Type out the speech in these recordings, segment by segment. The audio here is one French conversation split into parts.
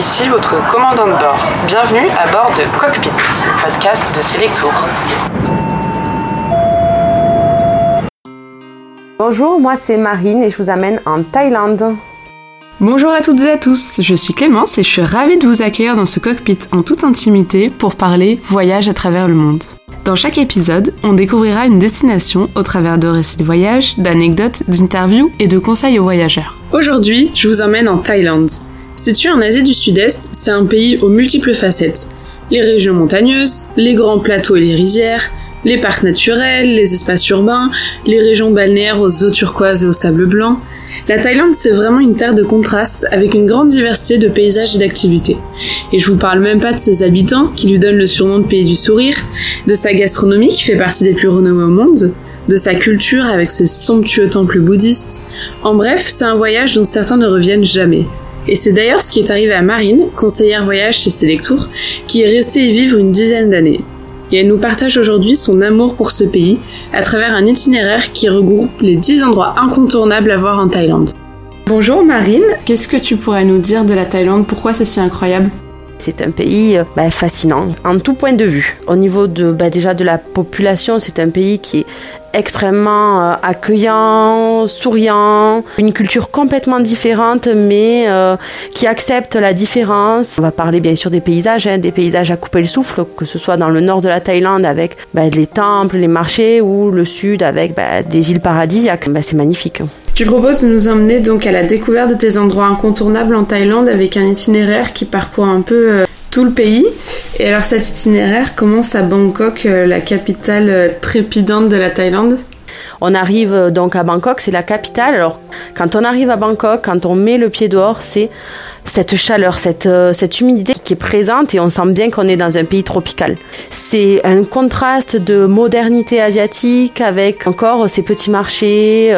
ici votre commandant de bord. Bienvenue à bord de Cockpit, le podcast de Selectour. Bonjour, moi c'est Marine et je vous amène en Thaïlande. Bonjour à toutes et à tous, je suis Clémence et je suis ravie de vous accueillir dans ce cockpit en toute intimité pour parler voyage à travers le monde. Dans chaque épisode, on découvrira une destination au travers de récits de voyage, d'anecdotes, d'interviews et de conseils aux voyageurs. Aujourd'hui, je vous emmène en Thaïlande. Situé en Asie du Sud-Est, c'est un pays aux multiples facettes. Les régions montagneuses, les grands plateaux et les rizières, les parcs naturels, les espaces urbains, les régions balnéaires aux eaux turquoises et aux sables blancs. La Thaïlande, c'est vraiment une terre de contraste avec une grande diversité de paysages et d'activités. Et je vous parle même pas de ses habitants qui lui donnent le surnom de pays du sourire, de sa gastronomie qui fait partie des plus renommées au monde, de sa culture avec ses somptueux temples bouddhistes. En bref, c'est un voyage dont certains ne reviennent jamais. Et c'est d'ailleurs ce qui est arrivé à Marine, conseillère voyage chez Selectour, qui est restée y vivre une dizaine d'années. Et elle nous partage aujourd'hui son amour pour ce pays à travers un itinéraire qui regroupe les 10 endroits incontournables à voir en Thaïlande. Bonjour Marine, qu'est-ce que tu pourrais nous dire de la Thaïlande? Pourquoi c'est si incroyable? C'est un pays euh, bah, fascinant en tout point de vue. Au niveau de bah, déjà de la population, c'est un pays qui est extrêmement euh, accueillant, souriant, une culture complètement différente, mais euh, qui accepte la différence. On va parler bien sûr des paysages, hein, des paysages à couper le souffle, que ce soit dans le nord de la Thaïlande avec bah, les temples, les marchés, ou le sud avec des îles paradisiaques. C'est magnifique. Tu proposes de nous emmener donc à la découverte de tes endroits incontournables en Thaïlande avec un itinéraire qui parcourt un peu euh, tout le pays. Et alors cet itinéraire commence à Bangkok, euh, la capitale euh, trépidante de la Thaïlande. On arrive donc à Bangkok, c'est la capitale. Alors quand on arrive à Bangkok, quand on met le pied dehors, c'est cette chaleur, cette humidité qui est présente et on sent bien qu'on est dans un pays tropical. C'est un contraste de modernité asiatique avec encore ces petits marchés.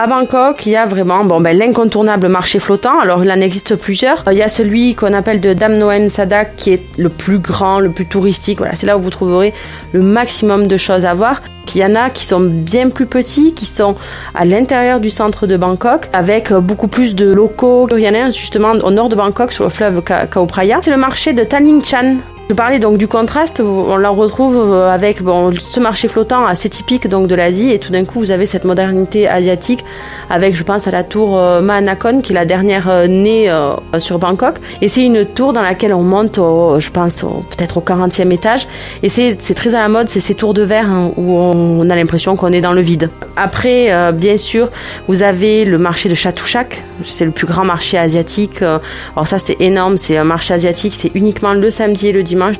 À Bangkok, il y a vraiment bon, ben, l'incontournable marché flottant. Alors, il en existe plusieurs. Il y a celui qu'on appelle de Dam Noem Sadak, qui est le plus grand, le plus touristique. Voilà, c'est là où vous trouverez le maximum de choses à voir. Il y en a qui sont bien plus petits, qui sont à l'intérieur du centre de Bangkok, avec beaucoup plus de locaux. Il y en a justement au nord de Bangkok, sur le fleuve Khao Phraya. C'est le marché de Taling Chan. Je parlais donc du contraste, on la retrouve euh, avec bon, ce marché flottant assez typique donc de l'Asie et tout d'un coup vous avez cette modernité asiatique avec je pense à la tour euh, Manakon qui est la dernière euh, née sur Bangkok et c'est une tour dans laquelle on monte je pense peut-être au 40e étage et c'est très à la mode, c'est ces tours de verre hein, où on a l'impression qu'on est dans le vide. Après bien sûr vous avez le marché de Chatouchak, c'est le plus grand marché asiatique. Alors ça c'est énorme, c'est un marché asiatique, c'est uniquement le samedi et le dimanche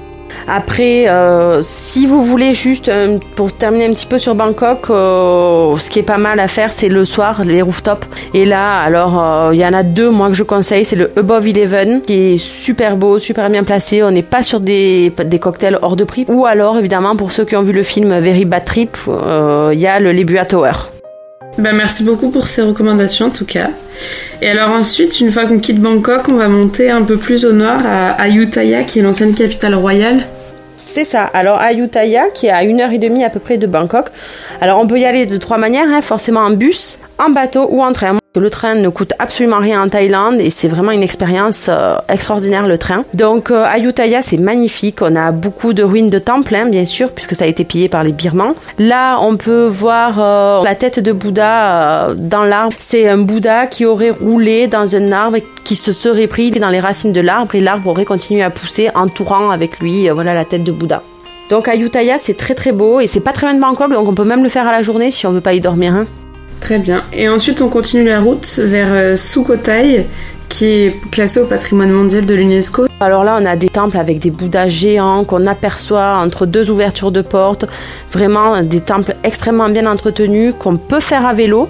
après, euh, si vous voulez juste, euh, pour terminer un petit peu sur Bangkok, euh, ce qui est pas mal à faire, c'est le soir, les rooftops. Et là, alors, il y en a deux, moi, que je conseille. C'est le Above Eleven, qui est super beau, super bien placé. On n'est pas sur des, des cocktails hors de prix. Ou alors, évidemment, pour ceux qui ont vu le film Very Bad Trip, il y a le Lebua Tower. Ben, merci beaucoup pour ces recommandations, en tout cas. Et alors ensuite, une fois qu'on quitte Bangkok, on va monter un peu plus au nord à Ayutthaya, qui est l'ancienne capitale royale. C'est ça. Alors Ayutthaya, qui est à une heure et demie à peu près de Bangkok. Alors on peut y aller de trois manières, hein, forcément en bus, en bateau ou en train. Le train ne coûte absolument rien en Thaïlande et c'est vraiment une expérience euh, extraordinaire le train. Donc euh, Ayutthaya c'est magnifique, on a beaucoup de ruines de temples hein, bien sûr puisque ça a été pillé par les Birmans. Là on peut voir euh, la tête de Bouddha dans l'arbre. C'est un Bouddha qui aurait roulé dans un arbre et qui se serait pris dans les racines de l'arbre et l'arbre aurait continué à pousser entourant avec lui voilà la tête de Bouddha. Donc Ayutthaya c'est très très beau et c'est pas très loin de Bangkok donc on peut même le faire à la journée si on veut pas y dormir. Hein. Très bien. Et ensuite, on continue la route vers euh, Sukhothai, qui est classé au patrimoine mondial de l'UNESCO. Alors là, on a des temples avec des bouddhas géants qu'on aperçoit entre deux ouvertures de portes. Vraiment des temples extrêmement bien entretenus qu'on peut faire à vélo.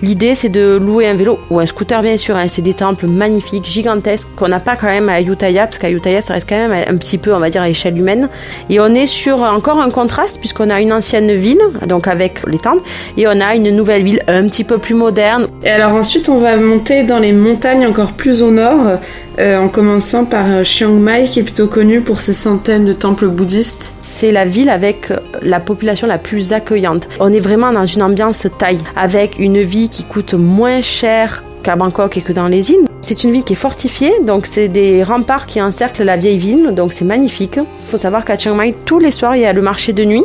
L'idée, c'est de louer un vélo ou un scooter, bien sûr. Hein. C'est des temples magnifiques, gigantesques, qu'on n'a pas quand même à Ayutthaya, parce qu'Ayutthaya, ça reste quand même un petit peu, on va dire, à échelle humaine. Et on est sur encore un contraste, puisqu'on a une ancienne ville, donc avec les temples, et on a une nouvelle ville un petit peu plus moderne. Et alors ensuite, on va monter dans les montagnes encore plus au nord, euh, en commençant par euh, Chiang Mai, qui est plutôt connu pour ses centaines de temples bouddhistes. C'est la ville avec la population la plus accueillante. On est vraiment dans une ambiance taille, avec une vie qui coûte moins cher qu'à Bangkok et que dans les îles. c'est une ville qui est fortifiée, donc c'est des remparts qui encerclent la vieille ville, donc c'est magnifique. Il faut savoir qu'à Chiang Mai, tous les soirs, il y a le marché de nuit.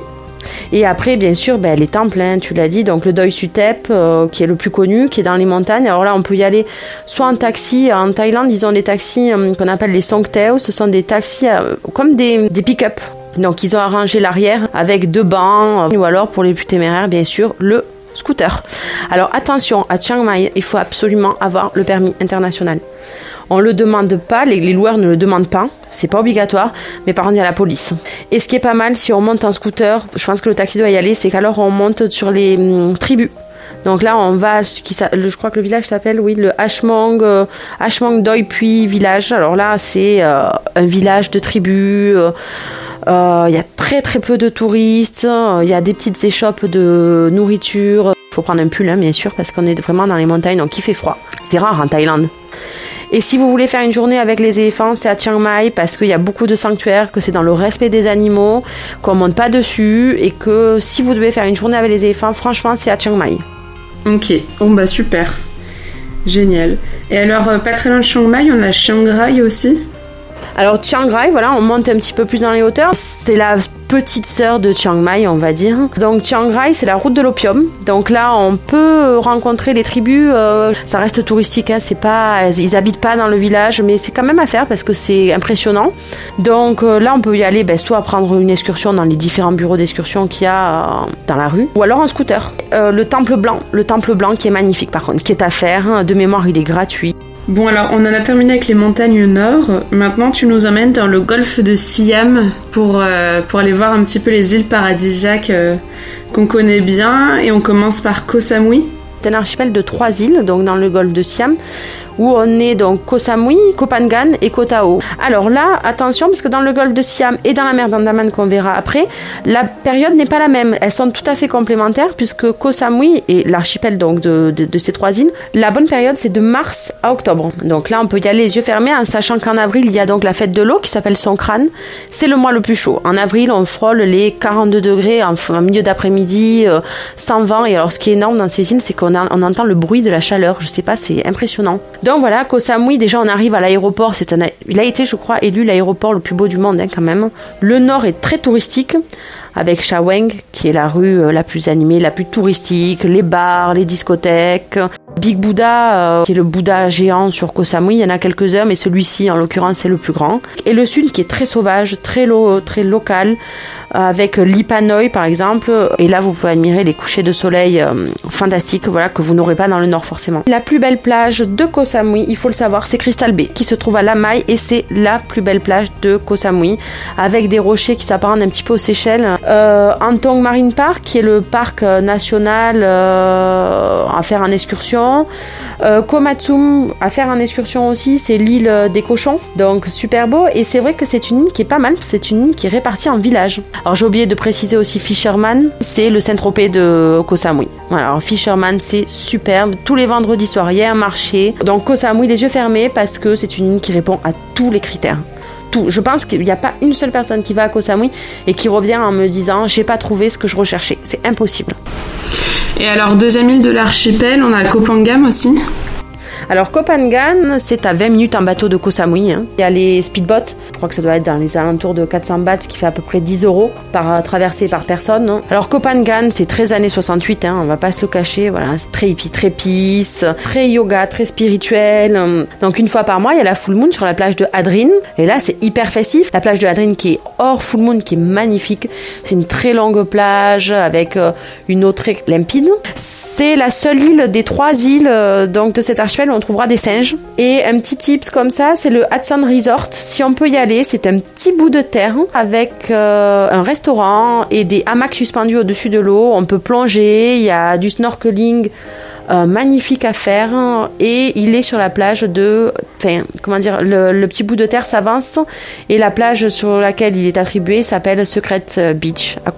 Et après, bien sûr, ben, les temples, hein, tu l'as dit, donc le Doi Sutep, euh, qui est le plus connu, qui est dans les montagnes. Alors là, on peut y aller soit en taxi. En Thaïlande, ils ont des taxis euh, qu'on appelle les Songteo. Ce sont des taxis euh, comme des, des pick-up. Donc ils ont arrangé l'arrière avec deux bancs, ou alors pour les plus téméraires, bien sûr, le scooter. Alors attention, à Chiang Mai, il faut absolument avoir le permis international. On le demande pas, les, loueurs ne le demandent pas, c'est pas obligatoire, mais par contre il y a la police. Et ce qui est pas mal, si on monte en scooter, je pense que le taxi doit y aller, c'est qu'alors on monte sur les hum, tribus. Donc là, on va, qui, je crois que le village s'appelle, oui, le Hmong, euh, Hmong Doi Puis village. Alors là, c'est euh, un village de tribus. Euh, il y a très très peu de touristes. Il y a des petites échoppes de nourriture. Il faut prendre un pull, hein, bien sûr, parce qu'on est vraiment dans les montagnes, donc il fait froid. C'est rare en Thaïlande. Et si vous voulez faire une journée avec les éléphants, c'est à Chiang Mai parce qu'il y a beaucoup de sanctuaires, que c'est dans le respect des animaux, qu'on monte pas dessus et que si vous devez faire une journée avec les éléphants, franchement, c'est à Chiang Mai. Ok, bon bah super. Génial. Et alors, euh, pas très loin de Chiang Mai, on a Chiang Rai aussi? Alors Chiang Rai, voilà, on monte un petit peu plus dans les hauteurs. C'est la petite sœur de Chiang Mai, on va dire. Donc Chiang Rai, c'est la route de l'opium. Donc là, on peut rencontrer les tribus. Euh, ça reste touristique, hein, c'est pas, ils habitent pas dans le village, mais c'est quand même à faire parce que c'est impressionnant. Donc euh, là, on peut y aller, ben, soit prendre une excursion dans les différents bureaux d'excursion qu'il y a euh, dans la rue, ou alors en scooter. le temple blanc, le temple blanc qui est magnifique par contre, qui est à faire. Hein. de mémoire, il est gratuit. Bon alors on en a terminé avec les montagnes nord. Maintenant tu nous emmènes dans le golfe de Siam pour, euh, aller voir un petit peu les îles paradisiaques euh, qu'on connaît bien et on commence par Koh Samui. C'est un archipel de trois îles donc dans le golfe de Siam où on est donc Koh Samui, Koh Phangan et Koh Tao. Alors là, attention, parce que dans le golfe de Siam et dans la mer d'Andaman qu'on verra après, la période n'est pas la même. Elles sont tout à fait complémentaires puisque Koh Samui et l'archipel donc de, ces trois îles, la bonne période c'est de mars à octobre. Donc là, on peut y aller les yeux fermés en sachant qu'en avril, il y a donc la fête de l'eau qui s'appelle Songkran. C'est le mois le plus chaud. En avril, on frôle les 42 degrés en, milieu d'après-midi, euh, sans vent. Et alors, ce qui est énorme dans ces îles, c'est qu'on on entend le bruit de la chaleur. Je sais pas, c'est impressionnant. Donc voilà, Koh Samui, déjà on arrive à l'aéroport. C'est il a été, je crois, élu l'aéroport le plus beau du monde hein, quand même. Le nord est très touristique, avec Shaweng, qui est la rue euh, la plus animée, la plus touristique, les bars, les discothèques. Big Buddha, euh, qui est le Bouddha géant sur Koh Samui, il y en a quelques-uns, mais celui-ci en l'occurrence c'est le plus grand. Et le sud qui est très sauvage, très, très local, avec l'Ipanoi par exemple. Et là, vous pouvez admirer les couchers de soleil euh, fantastiques, voilà, que vous n'aurez pas dans le nord forcément. La plus belle plage de Koh Samui, il faut le savoir, c'est Crystal Bay, qui se trouve à Lamai et c'est la plus belle plage de Koh Samui, avec des rochers qui s'apparentent un petit peu aux Seychelles. Euh, Antong Marine Park, qui est le parc euh, national euh, à faire en excursion. Euh, Komatsum, à faire en excursion aussi, c'est l'île des cochons, donc super beau. Et c'est vrai que c'est une île qui est pas mal, c'est une île qui est répartie en villages. Alors j'ai oublié de préciser aussi Fisherman, c'est le Saint-Tropez de Koh Samui. Voilà, alors Fisherman c'est superbe. Tous les vendredis soirs, il y a un marché. Donc Koh Samui, les yeux fermés parce que c'est une île qui répond à tous les critères. Tout. Je pense qu'il n'y a pas une seule personne qui va à Koh Samui et qui revient en me disant j'ai pas trouvé ce que je recherchais. C'est impossible. Et alors deuxième île de l'archipel, on a Koh aussi. Alors Kopangan, c'est à 20 minutes en bateau de Koh Samui. Hein. Il y a les speedboats, je crois que ça doit être dans les alentours de 400 bahts, ce qui fait à peu près 10 euros par traversée par personne. Hein. Alors Kopangan, c'est très années 68, hein, on va pas se le cacher. Voilà, c'est très hippie, très peace, très yoga, très spirituel. Donc une fois par mois, il y a la full moon sur la plage de Hadrin. Et là, c'est hyper festif. La plage de Hadrin qui est hors full moon, qui est magnifique. C'est une très longue plage avec euh, une eau très limpide. C'est la seule île des trois îles euh, donc de cet archipel on trouvera des singes. Et un petit tips comme ça, c'est le Hudson Resort. Si on peut y aller, c'est un petit bout de terre avec euh, un restaurant et des hamacs suspendus au-dessus de l'eau. On peut plonger, il y a du snorkeling. Euh, magnifique à faire et il est sur la plage de enfin comment dire le, petit bout de terre s'avance et la plage sur laquelle il est attribué s'appelle Secret Beach à.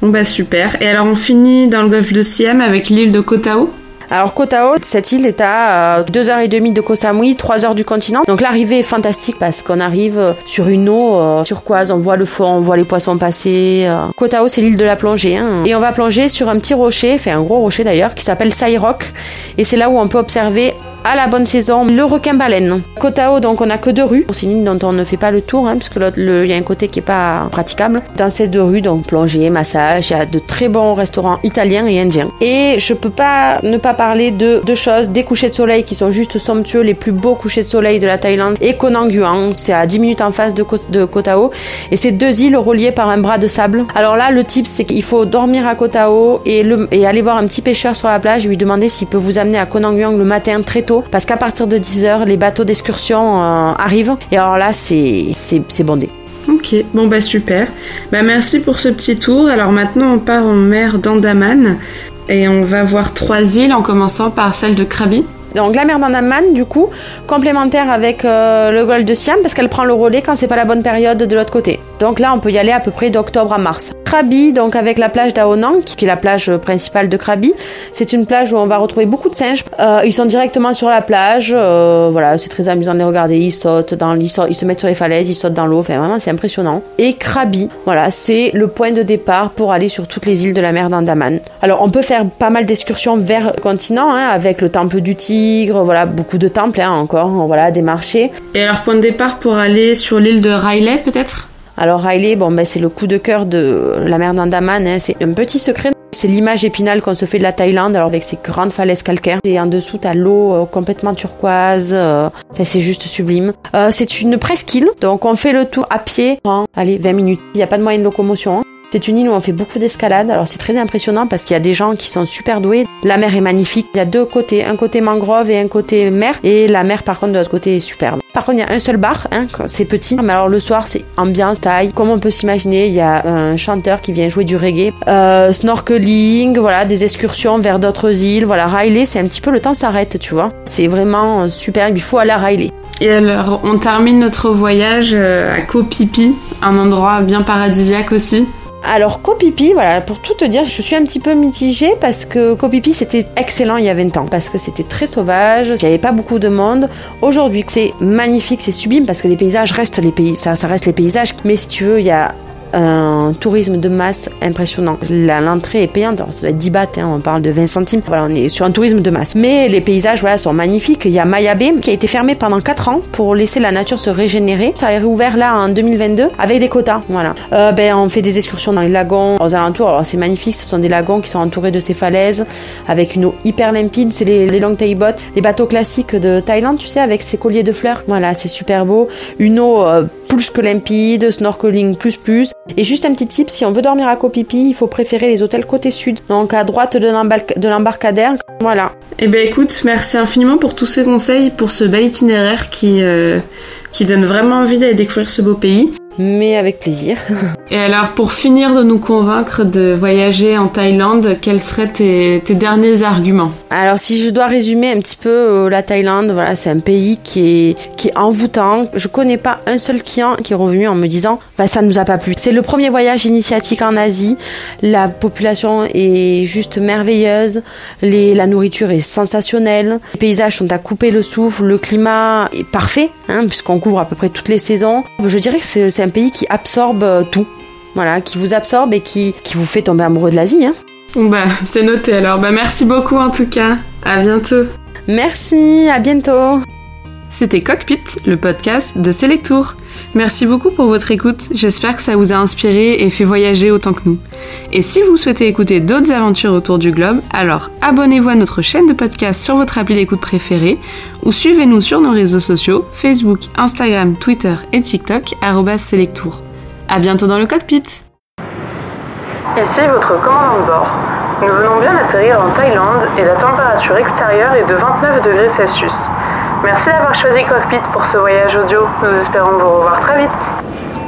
Bon bah super. Et alors on finit dans le golfe de Siam avec l'île de Koh Alors Koh Tao, cette île est à 2h30 de Koh Samui, 3h du continent. Donc l'arrivée est fantastique parce qu'on arrive euh, sur une eau euh, turquoise, on voit le fond, on voit les poissons passer. Euh. Koh Tao, c'est l'île de la plongée. Hein. Et on va plonger sur un petit rocher, fait un gros rocher d'ailleurs, qui s'appelle Sai Rock. Et c'est là où on peut observer à la bonne saison, le requin-baleine. Kotao, donc on a que deux rues. C'est une île dont on ne fait pas le tour, hein, parce il y a un côté qui est pas praticable. Dans ces deux rues, donc plongée, massage, il y a de très bons restaurants italiens et indiens. Et je peux pas ne pas parler de deux choses, des couchers de soleil qui sont juste somptueux, les plus beaux couchers de soleil de la Thaïlande, et Koh Nguyen, c'est à 10 minutes en face de, de Koh Tao. Et c'est deux îles reliées par un bras de sable. Alors là, le tip, c'est qu'il faut dormir à Koh Tao et, et aller voir un petit pêcheur sur la plage et lui demander s'il peut vous amener à Koh Nguyen le matin très tôt, parce qu'à partir de 10h, les bateaux d'excursion euh, arrivent. Et alors là, c'est bondé. Ok, bon bah super. Bah merci pour ce petit tour. Alors maintenant on part en mer d'Andaman et on va voir trois îles en commençant par celle de Krabi. Donc la mer d'Andaman, du coup, complémentaire avec euh, le golfe de Siam parce qu'elle prend le relais quand c'est pas la bonne période de l'autre côté. Donc là, on peut y aller à peu près d'octobre à mars. Krabi, donc avec la plage d'Aonang, qui est la plage principale de Krabi. C'est une plage où on va retrouver beaucoup de singes. Euh, ils sont directement sur la plage. Euh, voilà, c'est très amusant de les regarder. Ils sautent dans ils, ils se mettent sur les falaises, ils sautent dans l'eau. Enfin, vraiment, c'est impressionnant. Et Krabi, voilà, c'est le point de départ pour aller sur toutes les îles de la mer d'Andaman. Alors, on peut faire pas mal d'excursions vers le continent, hein, avec le temple du tigre, voilà, beaucoup de temples hein, encore, voilà, des marchés. Et alors, point de départ pour aller sur l'île de Riley, peut-être? Alors Riley, bon, ben, c'est le coup de cœur de la mer d'Andaman. Hein. C'est un petit secret. C'est l'image épinale qu'on se fait de la Thaïlande, alors avec ses grandes falaises calcaires. Et en dessous, t'as l'eau euh, complètement turquoise. Euh, c'est juste sublime. Euh, c'est une presqu'île, donc on fait le tour à pied allez, 20 minutes. Il n'y a pas de moyen de locomotion. Hein. C'est une île où on fait beaucoup d'escalade. Alors c'est très impressionnant parce qu'il y a des gens qui sont super doués. La mer est magnifique. Il y a deux côtés, un côté mangrove et un côté mer. Et la mer par contre de l'autre côté est superbe. Par contre, il y a un seul bar, hein, c'est petit. Mais alors le soir, c'est ambiance, taille. Comme on peut s'imaginer, il y a un chanteur qui vient jouer du reggae. Euh, snorkeling, voilà, des excursions vers d'autres îles. Voilà, Riley, c'est un petit peu le temps s'arrête, tu vois. C'est vraiment super. Il faut aller à Riley. Et alors, on termine notre voyage euh, à Koh Phi, un endroit bien paradisiaque aussi. Alors Copipi, voilà, pour tout te dire, je suis un petit peu mitigée parce que Copipi c'était excellent il y a 20 ans, parce que c'était très sauvage, il n'y avait pas beaucoup de monde. Aujourd'hui c'est magnifique, c'est sublime parce que les paysages restent les pays, ça, ça reste les paysages. Mais si tu veux, il y a un tourisme de masse impressionnant. L'entrée est payante, alors ça doit être 10 bahts, hein, on parle de 20 centimes. Voilà, on est sur un tourisme de masse. Mais les paysages voilà, sont magnifiques. Il y a Maya Bay qui a été fermé pendant 4 ans pour laisser la nature se régénérer. Ça a réouvert là en 2022 avec des quotas. Voilà. Euh, ben, on fait des excursions dans les lagons aux alentours. Alors c'est magnifique, ce sont des lagons qui sont entourés de ces falaises avec une eau hyper limpide. C'est les, les long tail boats, les bateaux classiques de Thaïlande, tu sais, avec ces colliers de fleurs. Voilà, c'est super beau. Une eau euh, plus que limpide, snorkeling plus plus. Et juste un petit tip, si on veut dormir à Copipi, il faut préférer les hôtels côté sud, donc à droite de l'embarcadère. Voilà. Eh ben écoute, merci infiniment pour tous ces conseils, pour ce bel itinéraire qui, euh, qui donne vraiment envie d'aller découvrir ce beau pays mais avec plaisir. Et alors, pour finir de nous convaincre de voyager en Thaïlande, quels seraient tes, derniers arguments Alors, si je dois résumer un petit peu euh, la Thaïlande, voilà, c'est un pays qui est, qui est envoûtant. Je connais pas un seul client qui est revenu en me disant, bah, ça nous a pas plu. C'est le premier voyage initiatique en Asie. La population est juste merveilleuse. Les, la nourriture est sensationnelle. Les paysages sont à couper le souffle. Le climat est parfait, hein, puisqu'on couvre à peu près toutes les saisons. Je dirais que c'est un pays qui absorbe euh, tout. Voilà, qui vous absorbe et qui, qui vous fait tomber amoureux de l'Asie. Hein. Bah, c'est noté alors. Bah, merci beaucoup en tout cas. À bientôt. Merci, à bientôt. C'était Cockpit, le podcast de Selectour. Merci beaucoup pour votre écoute, j'espère que ça vous a inspiré et fait voyager autant que nous. Et si vous souhaitez écouter d'autres aventures autour du globe, alors abonnez-vous à notre chaîne de podcast sur votre appli d'écoute préférée ou suivez-nous sur nos réseaux sociaux Facebook, Instagram, Twitter et TikTok @selectour. À bientôt dans le cockpit. Ici votre commandant de bord. Nous venons bien d'atterrir en Thaïlande et la température extérieure est de 29 degrés Celsius. Merci d'avoir choisi Cockpit pour ce voyage audio. Nous espérons vous revoir très vite.